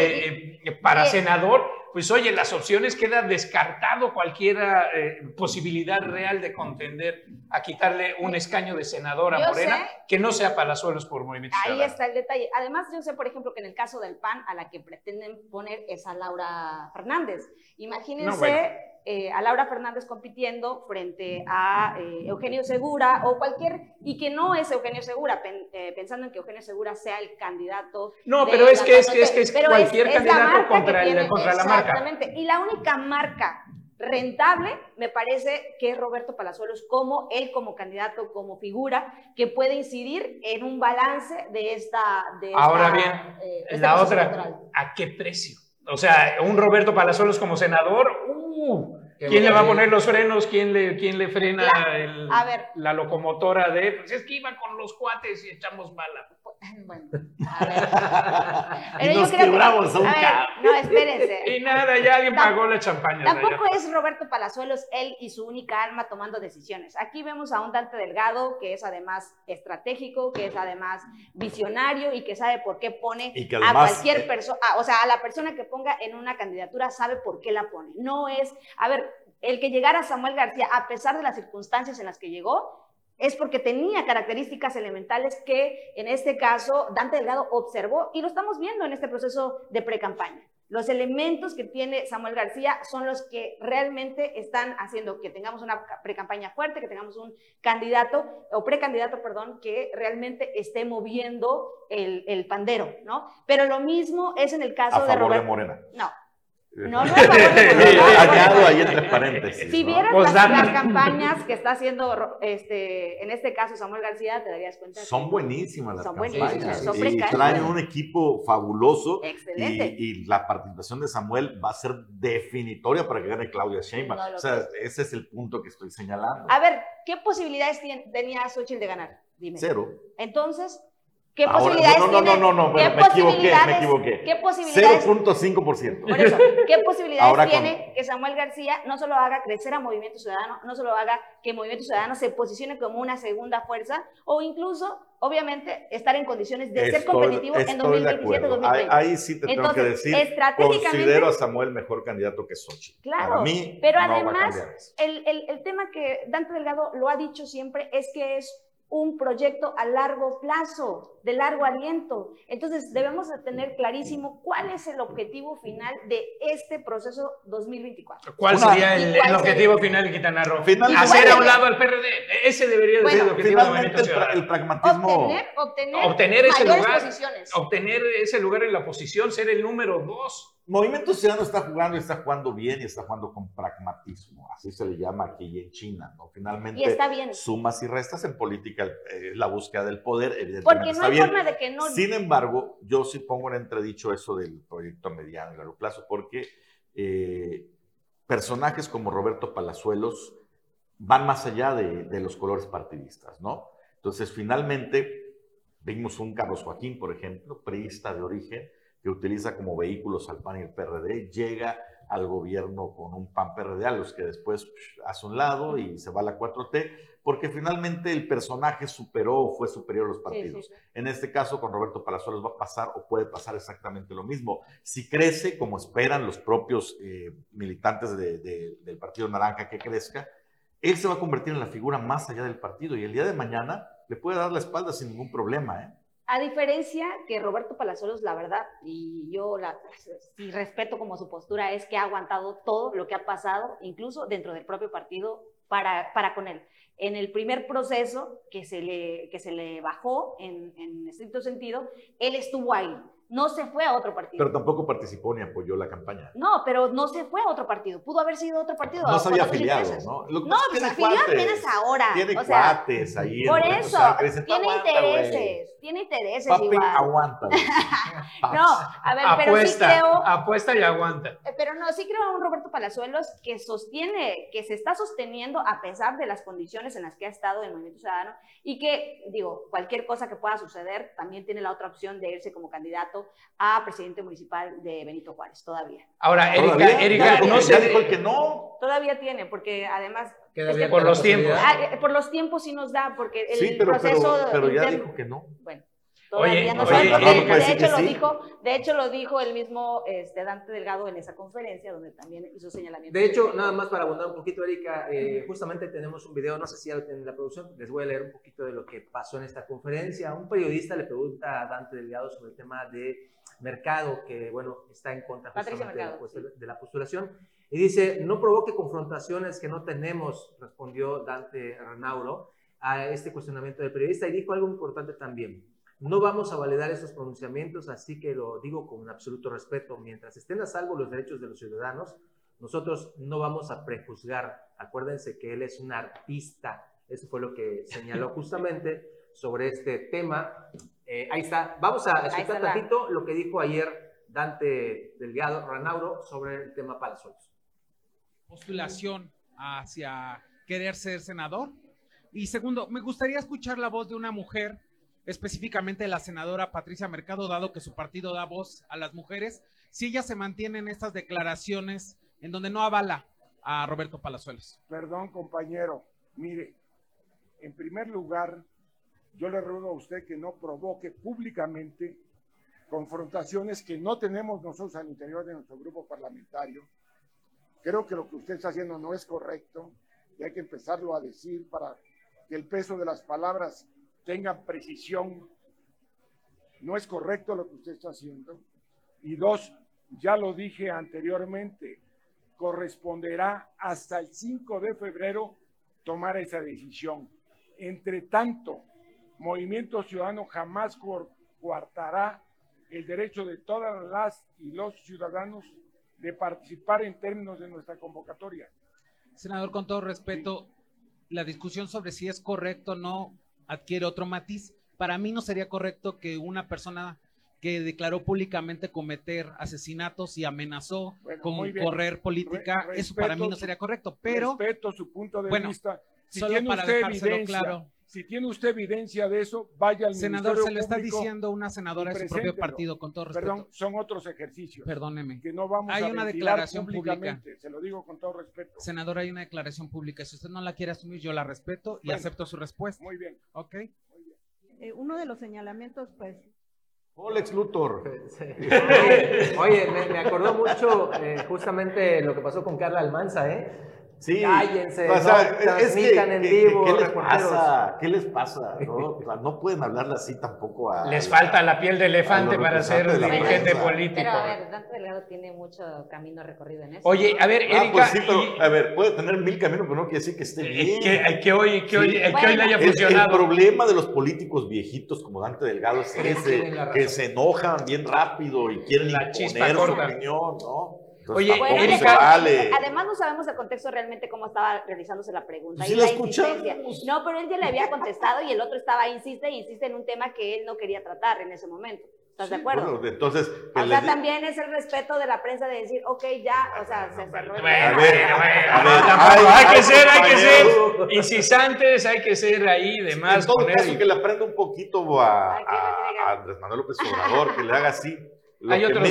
y- eh, para y- senador, pues oye, las opciones queda descartado cualquier eh, posibilidad real de contender a quitarle un escaño de senador a Yo Morena sé. que no sea Palazuelos por Movimiento Ahí Ciudadano. está el detalle. Además, yo sé, por ejemplo, que en el caso del PAN, a la que pretenden poner es a Laura Fernández. Imagínense No, bueno. eh, a Laura Fernández compitiendo frente a eh, Eugenio Segura o cualquier, y que no es Eugenio Segura, pen- eh, pensando en que Eugenio Segura sea el candidato. No, pero es que es, que es, 4T. que es cualquier es la candidato que contra, el- tiene- contra la marca. Exactamente. Y la única marca rentable, me parece que es Roberto Palazuelos como él como candidato, como figura, que puede incidir en un balance de esta... De Ahora esta, bien, eh, la otra, electoral. ¿a qué precio? O sea, un Roberto Palazuelos como senador, uh, ¿quién le va a poner los frenos? ¿Quién le, quién le frena el- A ver. la locomotora de, pues es que iba con los cuates y echamos bala? Bueno, a ver. Pero Y yo nos creo que- a ver. No, espérense. Y nada, ya alguien pagó la champaña. Tampoco es Roberto Palazuelos él y su única alma tomando decisiones. Aquí vemos a un Dante Delgado que es además estratégico, que es además visionario y que sabe por qué pone Y que a cualquier eh, persona, o sea, a la persona que ponga en una candidatura sabe por qué la pone. No es, a ver, el que llegara Samuel García, a pesar de las circunstancias en las que llegó, es porque tenía características elementales que en este caso Dante Delgado observó y lo estamos viendo en este proceso de pre-campaña. Los elementos que tiene Samuel García son los que realmente están haciendo que tengamos una ca- pre-campaña fuerte, que tengamos un candidato o precandidato, perdón, que realmente esté moviendo el, el pandero, ¿no? Pero lo mismo es en el caso a de favor de Roberto. Morena. No, no, no, Añado ahí entre paréntesis. Si vieras Pues las, campañas que está haciendo, este, en este caso Samuel García, te darías cuenta. que- Son buenísimas las Son campañas. buenísimas, son y traen un equipo fabuloso. Excelente. Y, y la participación de Samuel va a ser definitoria para que gane Claudia Sheinbaum. No o sea, ese es el punto que estoy señalando. A ver, ¿qué posibilidades tenía Xochitl de ganar? Dime. Cero. Entonces, ¿qué Ahora, posibilidades no, no, tiene? no, no, no, ¿Qué pero me equivoqué, me equivoqué. ¿Qué posibilidades 0.5%. Por eso, ¿qué posibilidades Ahora con- tiene que Samuel García no solo haga crecer a Movimiento Ciudadano, no solo haga que Movimiento Ciudadano se posicione como una segunda fuerza o incluso, obviamente, estar en condiciones de ser Estoy- competitivo en estoy de acuerdo. 2027-2020? Ahí, ahí sí te tengo que decir, estratégicamente- considero a Samuel mejor candidato que Xochitl. Claro, Para mí, pero además, el, el- el tema que Dante Delgado lo ha dicho siempre es que es un proyecto a largo plazo, de largo aliento. Entonces, debemos de tener clarísimo cuál es el objetivo final de este proceso 2024. ¿Cuál Una- sería el, ¿Y cuál el objetivo sería? final de Quintana Roo? Finalmente- Hacer a un ¿Cuál lado al PRD. Ese debería de Bueno, ser el objetivo de Finalmente, Movimiento el, pra- Ciudadano. el pragmatismo... Obtener, obtener, Obtener ese lugar. posiciones. Obtener ese lugar en la oposición, ser el número dos. Movimiento Ciudadano está jugando y está jugando bien y está jugando con pragmatismo, así se le llama aquí en China, ¿no? Finalmente, Y está bien. sumas y restas en política, eh, la búsqueda del poder, evidentemente Porque no está hay bien. forma de que no... Sin embargo, yo sí pongo en entredicho eso del proyecto a mediano y largo plazo, porque eh, personajes como Roberto Palazuelos van más allá de, de los colores partidistas, ¿no? Entonces, finalmente, vimos un Carlos Joaquín, por ejemplo, priista de origen, que utiliza como vehículos al PAN y el PRD, llega al gobierno con un PAN-PRD, a los que después hace un lado y se va a la 4T, porque finalmente el personaje superó o fue superior a los Sí, partidos. sí, sí. En este caso, con Roberto Palazuelos va a pasar o puede pasar exactamente lo mismo. Si crece, como esperan los propios eh, militantes de- de- del Partido Naranja que crezca, él se va a convertir en la figura más allá del partido y el día de mañana le puede dar la espalda sin ningún problema. ¿eh? A diferencia que Roberto Palazuelos, la verdad, y yo la, sí respeto como su postura, es que ha aguantado todo lo que ha pasado, incluso dentro del propio partido, para, para con él. En el primer proceso que se le, que se le bajó en, en estricto sentido, él estuvo ahí no se fue a otro partido. Pero tampoco participó ni apoyó la campaña. No, pero no se fue a otro partido. Pudo haber sido otro partido. No se había afiliado, ¿no? Lo no, pues afiliado apenas ahora. Tiene o sea, cuates ahí. Por eso, tiene intereses. Tiene intereses Papi, igual. aguanta. no, a ver, apuesta, pero sí creo... Apuesta y aguanta. Eh, pero no, sí creo a un Roberto Palazuelos que sostiene, que se está sosteniendo a pesar de las condiciones en las que ha estado el Movimiento Ciudadano y que, digo, cualquier cosa que pueda suceder, también tiene la otra opción de irse como candidato a presidente municipal de Benito Juárez, todavía. Ahora, Erika, Erika no se dijo el que no. Todavía tiene, porque además... por los tiempos. Ah, eh, por los tiempos sí nos da, porque el sí, pero, proceso... Pero, ya dijo que no. Bueno. Todavía no oye, de, hecho lo dijo, de hecho lo dijo el mismo este, Dante Delgado en esa conferencia donde también hizo señalamiento. De hecho, nada más para abundar un poquito, Erika, eh, justamente tenemos un video, no sé si en la producción, les voy a leer un poquito de lo que pasó en esta conferencia. Un periodista le pregunta a Dante Delgado sobre el tema de Mercado, que bueno, está en contra de, la postulación, y dice, no provoque confrontaciones que no tenemos, respondió Dante Renauro a este cuestionamiento del periodista, y dijo algo importante también. No vamos a validar esos pronunciamientos, así que lo digo con un absoluto respeto. Mientras estén a salvo los derechos de los ciudadanos, nosotros no vamos a prejuzgar. Acuérdense que él es un artista. Eso fue lo que señaló justamente sobre este tema. Eh, ahí está. Vamos a escuchar tantito lo que dijo ayer Dante Delgado Ranauro sobre el tema Palazuelos. Postulación hacia querer ser senador. Y segundo, me gustaría escuchar la voz de una mujer, específicamente la senadora Patricia Mercado, dado que su partido da voz a las mujeres, si ella se mantiene en estas declaraciones en donde no avala a Roberto Palazuelos. Perdón, compañero. Mire, en primer lugar, yo le ruego a usted que no provoque públicamente confrontaciones que no tenemos nosotros al interior de nuestro grupo parlamentario. Creo que lo que usted está haciendo no es correcto y hay que empezarlo a decir para que el peso de las palabras tenga precisión. No es correcto lo que usted está haciendo. Y dos, ya lo dije anteriormente, corresponderá hasta el 5 de febrero tomar esa decisión. Entre tanto, Movimiento Ciudadano jamás coartará el derecho de todas las y los ciudadanos de participar en términos de nuestra convocatoria. Senador, con todo respeto, la discusión sobre si es correcto o no adquiere otro matiz. Para mí no sería correcto que una persona que declaró públicamente cometer asesinatos y amenazó con correr política, eso para mí no sería correcto. Pero respeto su punto de vista. Si solo para dejárselo claro si tiene usted evidencia de eso, vaya al Senador, se lo está diciendo una senadora de su propio partido, con todo respeto. Perdón, son otros ejercicios. Perdóneme. Que no vamos hay a una declaración pública. Se lo digo con todo respeto. Senador, hay una declaración pública. Si usted no la quiere asumir, yo la respeto y acepto su respuesta. Muy bien. Ok. Muy bien. Eh, uno de los señalamientos, pues, Alex Luthor. Oye, me, acordó mucho eh, justamente lo que pasó con Carla Almanza, ¿eh? Sí. Cállense, o sea, no es que, en vivo. ¿qué, les pasa? ¿Qué les pasa? ¿No? no pueden hablarle así tampoco a. Les falta la piel de elefante para ser dirigente político. Pero a ver, Dante Delgado tiene mucho camino recorrido en eso. Oye, a ver, ah, Erika. pues sí, pero, a ver, puede tener mil caminos, pero no quiere decir que esté bien. Que, que hoy, que hoy, que hoy le haya funcionado. El, problema de los políticos viejitos como Dante Delgado es ese, que se enojan bien rápido y quieren la imponer su opinión, ¿no? Oye, Erika, además no sabemos el contexto realmente cómo estaba realizándose la pregunta. y la, insistencia. No, pero él ya le había contestado y el otro estaba, insiste e insiste en un tema que él no quería tratar en ese momento. ¿Estás de acuerdo? entonces, o sea, también es el respeto de la prensa de decir, ok, ya, o sea, se cerró el tema. hay que ser, hay que ser incisantes, hay que ser ahí de más. En todo caso, que le aprenda un poquito a, a Andrés Manuel López Obrador, que le haga así hay otros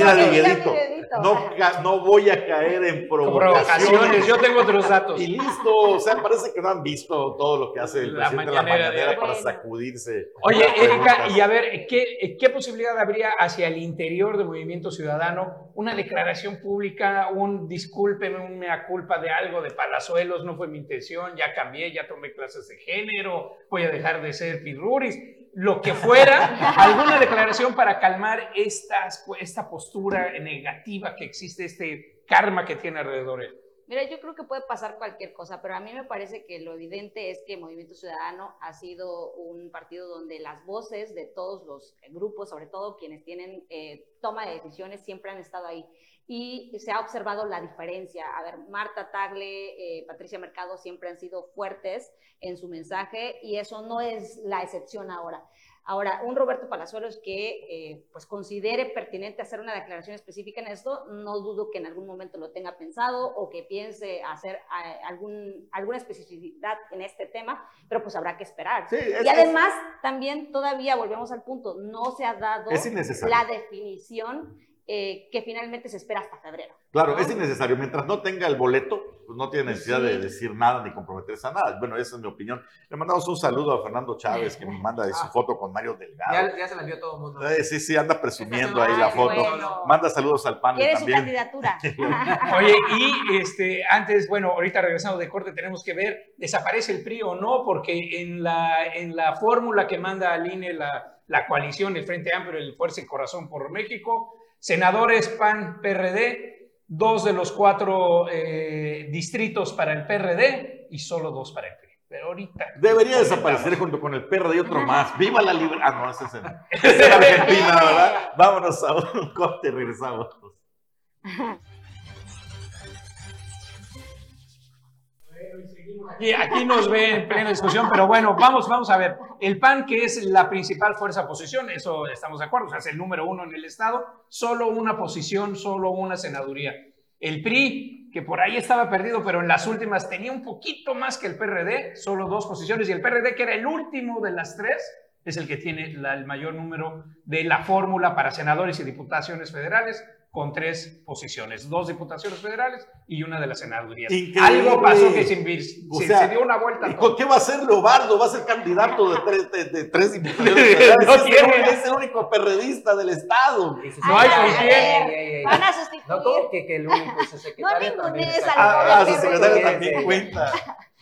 No, no voy a caer en provocaciones. Yo tengo otros datos. Y listo. O sea, parece que no han visto todo lo que hace el presidente de la mañanera para sacudirse. Oye, Erika, y a ver, ¿qué, ¿qué posibilidad habría hacia el interior del Movimiento Ciudadano? Una declaración pública, un discúlpeme, una culpa de algo de Palazuelos, no fue mi intención, ya cambié, ya tomé clases de género, voy a dejar de ser pirruris lo que fuera, alguna declaración para calmar estas, esta postura negativa que existe, este karma que tiene alrededor él. Mira, yo creo que puede pasar cualquier cosa, pero a mí me parece que lo evidente es que Movimiento Ciudadano ha sido un partido donde las voces de todos los grupos, sobre todo quienes tienen eh, toma de decisiones, siempre han estado ahí. Y se ha observado la diferencia. A ver, Marta Tagle, eh, Patricia Mercado siempre han sido fuertes en su mensaje y eso no es la excepción ahora. Ahora, un Roberto Palazuelos que eh, pues considere pertinente hacer una declaración específica en esto, no dudo que en algún momento lo tenga pensado o que piense hacer eh, algún, alguna especificidad en este tema, pero pues habrá que esperar. y además, también todavía volvemos al punto, no se ha dado la definición eh, que finalmente se espera hasta febrero. Claro, es innecesario. Mientras no tenga el boleto, pues no tiene necesidad de decir nada ni comprometerse a nada. Bueno, esa es mi opinión. Le mandamos un saludo a Fernando Chávez, que me manda su foto con Mario Delgado. Ya, se la envió todo el mundo. Eh, sí, sí, anda presumiendo ahí la foto. Manda saludos al panel ¿Quiere también. su candidatura? Oye, y este, antes, bueno, ahorita regresando de corte, tenemos que ver, ¿desaparece el PRI o no? Porque en la, en la fórmula que manda al INE la, la coalición, el Frente Amplio, el Fuerza y Corazón por México, senadores PAN, PRD, dos de los cuatro eh, distritos para el PRD y solo dos para el PRI. Pero ahorita. Debería desaparecer junto con el PRD y otro más. ¡Viva la libertad! Ah, no, ese es en, es en Argentina, ¿verdad? Vámonos a un corte y regresamos. Aquí, aquí nos ve en plena discusión, pero bueno, vamos, vamos a ver. El PAN, que es la principal fuerza oposición, eso estamos de acuerdo, o sea, es el número uno en el Estado, solo una posición, solo una senaduría. El PRI, que por ahí estaba perdido, pero en las últimas tenía un poquito más que el PRD, solo dos posiciones, y el PRD, que era el último de las tres, es el que tiene la- el mayor número de la fórmula para senadores y diputaciones federales, con tres posiciones, dos diputaciones federales y una de las senadurías. Increíble. Algo pasó que se, O se- sea, se dio una vuelta. ¿Y con qué va a ser Leobardo? Va a ser candidato de tres, de, de tres diputaciones federales. No es, el, tiene. es el único perredista del Estado. No hay con quién. Van a sustituir. No, como que, que el único su secretario No también está- Ah, ah, su secretario también sí. cuenta.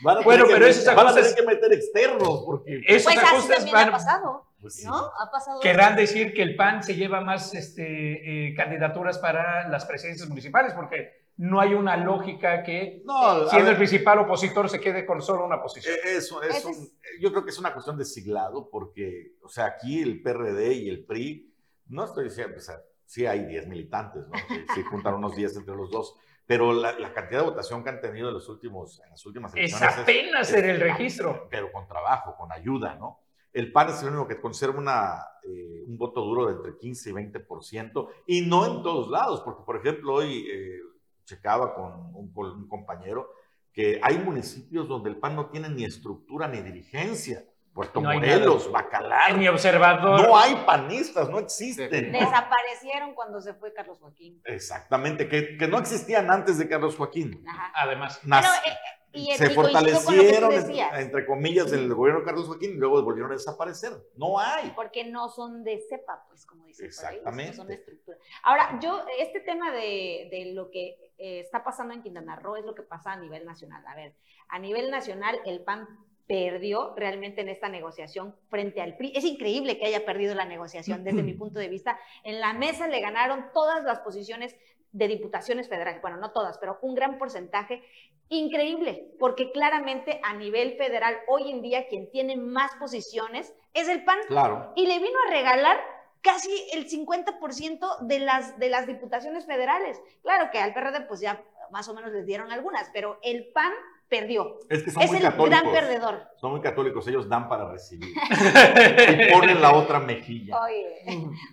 Van a Bueno, tener que pero meter- esos van a tener que meter externos porque Esos Pues así ajustes también van- ha pasado, Pues sí. ¿no? Ha pasado. querrán decir que el PAN se lleva más este, eh, candidaturas para las presidencias municipales, porque no hay una lógica que, No, a siendo ver. el principal opositor, se quede con solo una posición. Eh, Eso, es Ese un- yo creo que es una cuestión de siglado, porque, o sea, aquí el PRD y el PRI, no estoy diciendo, o sea, sí hay 10 militantes, ¿no? Sí, sí juntan unos 10 entre los dos, pero la, la cantidad de votación que han tenido en, los últimos, en las últimas Es elecciones apenas es- en el registro. pero con trabajo, con ayuda, ¿no? El PAN es el único que conserva una, eh, un voto duro de entre 15 y 20%, y no en todos lados, porque, por ejemplo, hoy eh, checaba con un, col- un compañero que hay municipios donde el PAN no tiene ni estructura ni dirigencia. Puerto No Morelos, nada. Bacalar. Mi observador. No hay panistas, no existen. Desaparecieron cuando se fue Carlos Joaquín. Exactamente, que, que no existían antes de Carlos Joaquín. Ajá. Además. Pero, Nas- eh, y, se fortalecieron, decías, entre comillas, en el gobierno de Carlos Joaquín y luego volvieron a desaparecer. No hay. porque no son de cepa, pues, como dicen por ahí, Exactamente. no son de estructura. Ahora, yo, este tema de, de lo que eh, está pasando en Quintana Roo es lo que pasa a nivel nacional. A ver, a nivel nacional, el PAN perdió realmente en esta negociación frente al PRI. Es increíble que haya perdido la negociación desde mi punto de vista. En la mesa le ganaron todas las posiciones de diputaciones federales, bueno, no todas, pero un gran porcentaje. Increíble, porque claramente a nivel federal, hoy en día quien tiene más posiciones es el PAN Claro. y le vino a regalar casi el 50% de las, de las diputaciones federales. Claro que al PRD pues ya más o menos les dieron algunas, pero el PAN perdió. Es que son Es muy el católicos. gran perdedor. Son muy católicos, ellos dan para recibir. y ponen la otra mejilla. Oye,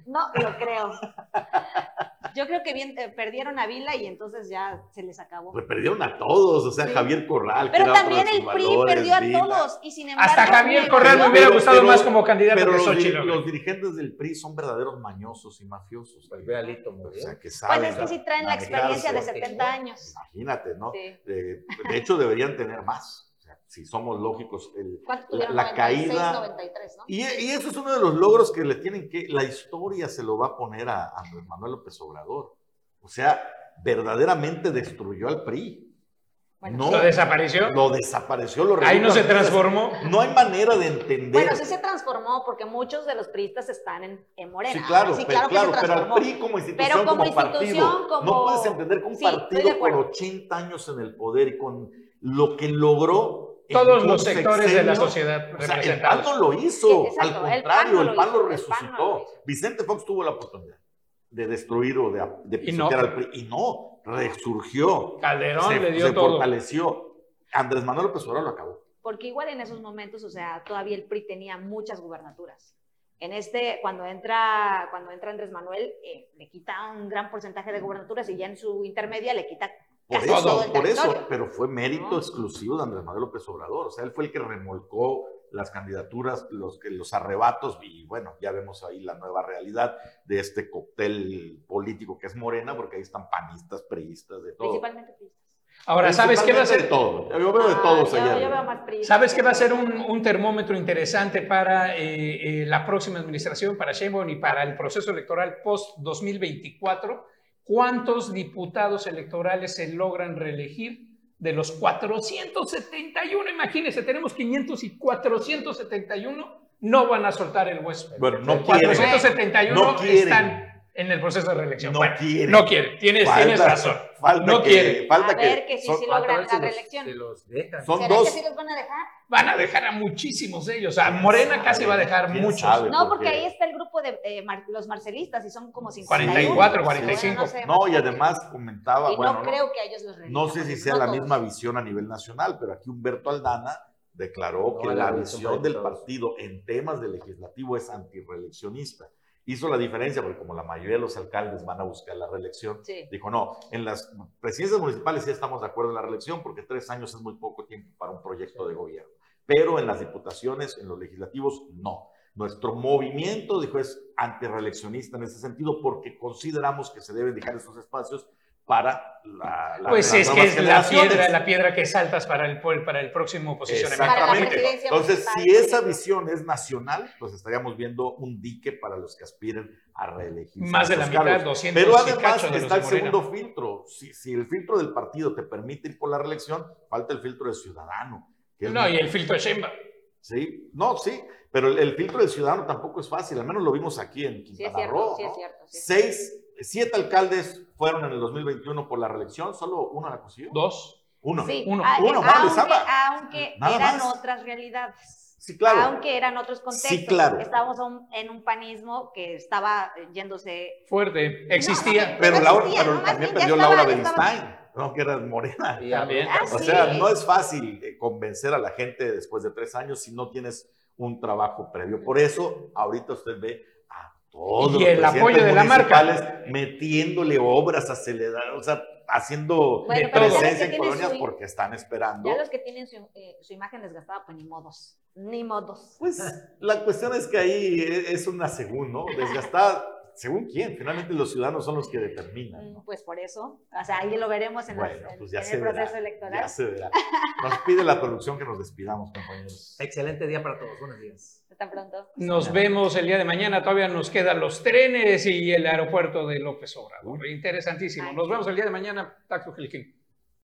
no lo creo. Yo creo que bien, eh, perdieron a Vila y entonces ya se les acabó. Pues perdieron a todos, o sea, Sí. Javier Corral. Pero también el PRI valores, perdió a Vila. todos y sin embargo... Hasta Javier Corral me hubiera gustado pero- más como candidato Pero que los, Xochitl. los dirigentes del PRI son verdaderos mañosos y mafiosos. Pues ve a Lito O Muriel. sea, que Pues saben es que sí traen la experiencia de manejarse. 70 años. Imagínate, ¿no? Sí. Eh, de hecho, deberían tener más. Si somos lógicos, el- ¿Cuánto la, tuvieron? la 96, caída. 93, ¿no? Y, y eso es uno de los logros que le tienen que. La historia se lo va a poner a Andrés Manuel López Obrador. O sea, verdaderamente destruyó al PRI. No, ¿Lo desapareció? Lo desapareció, lo Ahí no se transformó. No hay manera de entender. Bueno, sí se transformó porque muchos de los priistas están en, en Morena. Sí, claro, Sí, pero, claro que claro, se pero al transformó. PRI como institución, Pero como partido, institución, como- no puedes entender que un Sí, partido con acuerdo. 80 años en el poder y con lo que logró Todos los sectores de la sociedad o sea, el PAN no lo hizo, Sí, al contrario, el PAN lo el PAN no resucitó. lo. Vicente Fox tuvo la oportunidad de destruir o de, de Y no. pisotear al PRI y no, resurgió, Calderón se, le dio se todo. fortaleció. Andrés Manuel López Obrador lo acabó. Porque igual en esos momentos, o sea, todavía el PRI tenía muchas gubernaturas. En este, cuando entra, cuando entra Andrés Manuel, eh, le quita un gran porcentaje de gubernaturas y ya en su intermedia le quita Por eso, todo el por eso, pero fue mérito ¿No? exclusivo de Andrés Manuel López Obrador. O sea, él fue el que remolcó las candidaturas, los, los arrebatos, y bueno, ya vemos ahí la nueva realidad de este cóctel político que es Morena, porque ahí están panistas, priistas, de todo. Principalmente priistas. Ahora, ¿sabes qué va a ser? De todo. Yo veo de Ah, todos yo- allá. yo arriba. veo más priistas. ¿Sabes qué va a ser un, un termómetro interesante para eh, eh, la próxima administración, para Sheinbaum y para el proceso electoral post-2024? ¿Cuántos diputados electorales se logran reelegir de los 471? Imagínense, tenemos 500 y 471 no van a soltar el hueso. Bueno, no quieren. 471 No quieren. están en el proceso de reelección. No Bueno, quieren. No quieren, tienes, tienes razón. Falta no que, quieren. Falta A ver que sí, son, sí Falta logran si la los- reelección. si los dejan. son ¿Será dos. que sí los van a dejar? Van a dejar a muchísimos ellos. A Morena casi va a dejar ¿Quién muchos. sabe? No, porque porque- ahí está el grupo de eh, mar- los marcelistas y son como 51. 44, Bueno, 45. no sé, No, y además comentaba, menos. Y bueno, no, creo que a ellos los No sé si sea no la todos. misma visión a nivel nacional, pero aquí Humberto Aldana declaró No, que la visión del partido en temas de legislativo es antirreeleccionista. Hizo la diferencia porque como la mayoría de los alcaldes van a buscar la reelección, Sí. dijo, no, en las presidencias municipales sí estamos de acuerdo en la reelección porque tres años es muy poco tiempo para un proyecto de gobierno, pero en las diputaciones, en los legislativos, no. Nuestro movimiento, dijo, es antirreeleccionista en ese sentido porque consideramos que se deben dejar esos espacios para la, la- Pues las es que es la piedra, la piedra que saltas para el, para el próximo posicionamiento. Para la Exactamente. Entonces, municipal, si esa visión es nacional, pues estaríamos viendo un dique para los que aspiren a reelegir. Más de la mitad, 200 Pero además de está de el segundo filtro. Si, si el filtro del partido te permite ir por la reelección, falta el filtro del ciudadano. No, y el filtro de Sheinbaum. Sí, no, sí, pero el, el filtro del ciudadano tampoco es fácil, al menos lo vimos aquí en Sí, es Quintana cierto, Roo. sí es cierto. sí Seis, siete alcaldes fueron en el 2021 por la reelección, solo uno la consiguió. Dos. Uno. Sí, Uno. a- Uno, eh, vale, aunque, aunque eran más. otras realidades. Sí, claro. Aunque eran otros contextos. Sí, claro. Estábamos en un panismo que estaba yéndose. Fuerte. Existía. Pero, no Laura, existía, pero no, también perdió estaba- Laura Beristain, ¿no? que era morena. Y También. Ah, O sí. sea, no es fácil eh, convencer a la gente después de tres años si no tienes un trabajo previo. Por eso, ahorita usted ve todos Y los el apoyo de la marca. metiéndole obras aceleradas, o sea, haciendo Bueno, presencia en colonias su- porque están esperando. Ya los que tienen su, eh, su imagen desgastada, pues ni modos. Ni modos. Pues la cuestión es que ahí e- es una según, ¿no? Desgastada, según quién, finalmente los ciudadanos son los que determinan. ¿no? Mm, Pues por eso. O sea, ahí lo veremos en, Bueno, pues ya en se el proceso electoral. Ya se verá. Nos pide la producción que nos despidamos, compañeros. Excelente día para todos. Buenos días. Hasta pronto. Nos vemos el día de mañana. Todavía nos quedan los trenes y el aeropuerto de López Obrador. Interesantísimo. Nos vemos el día de mañana. Taxo Gilquín.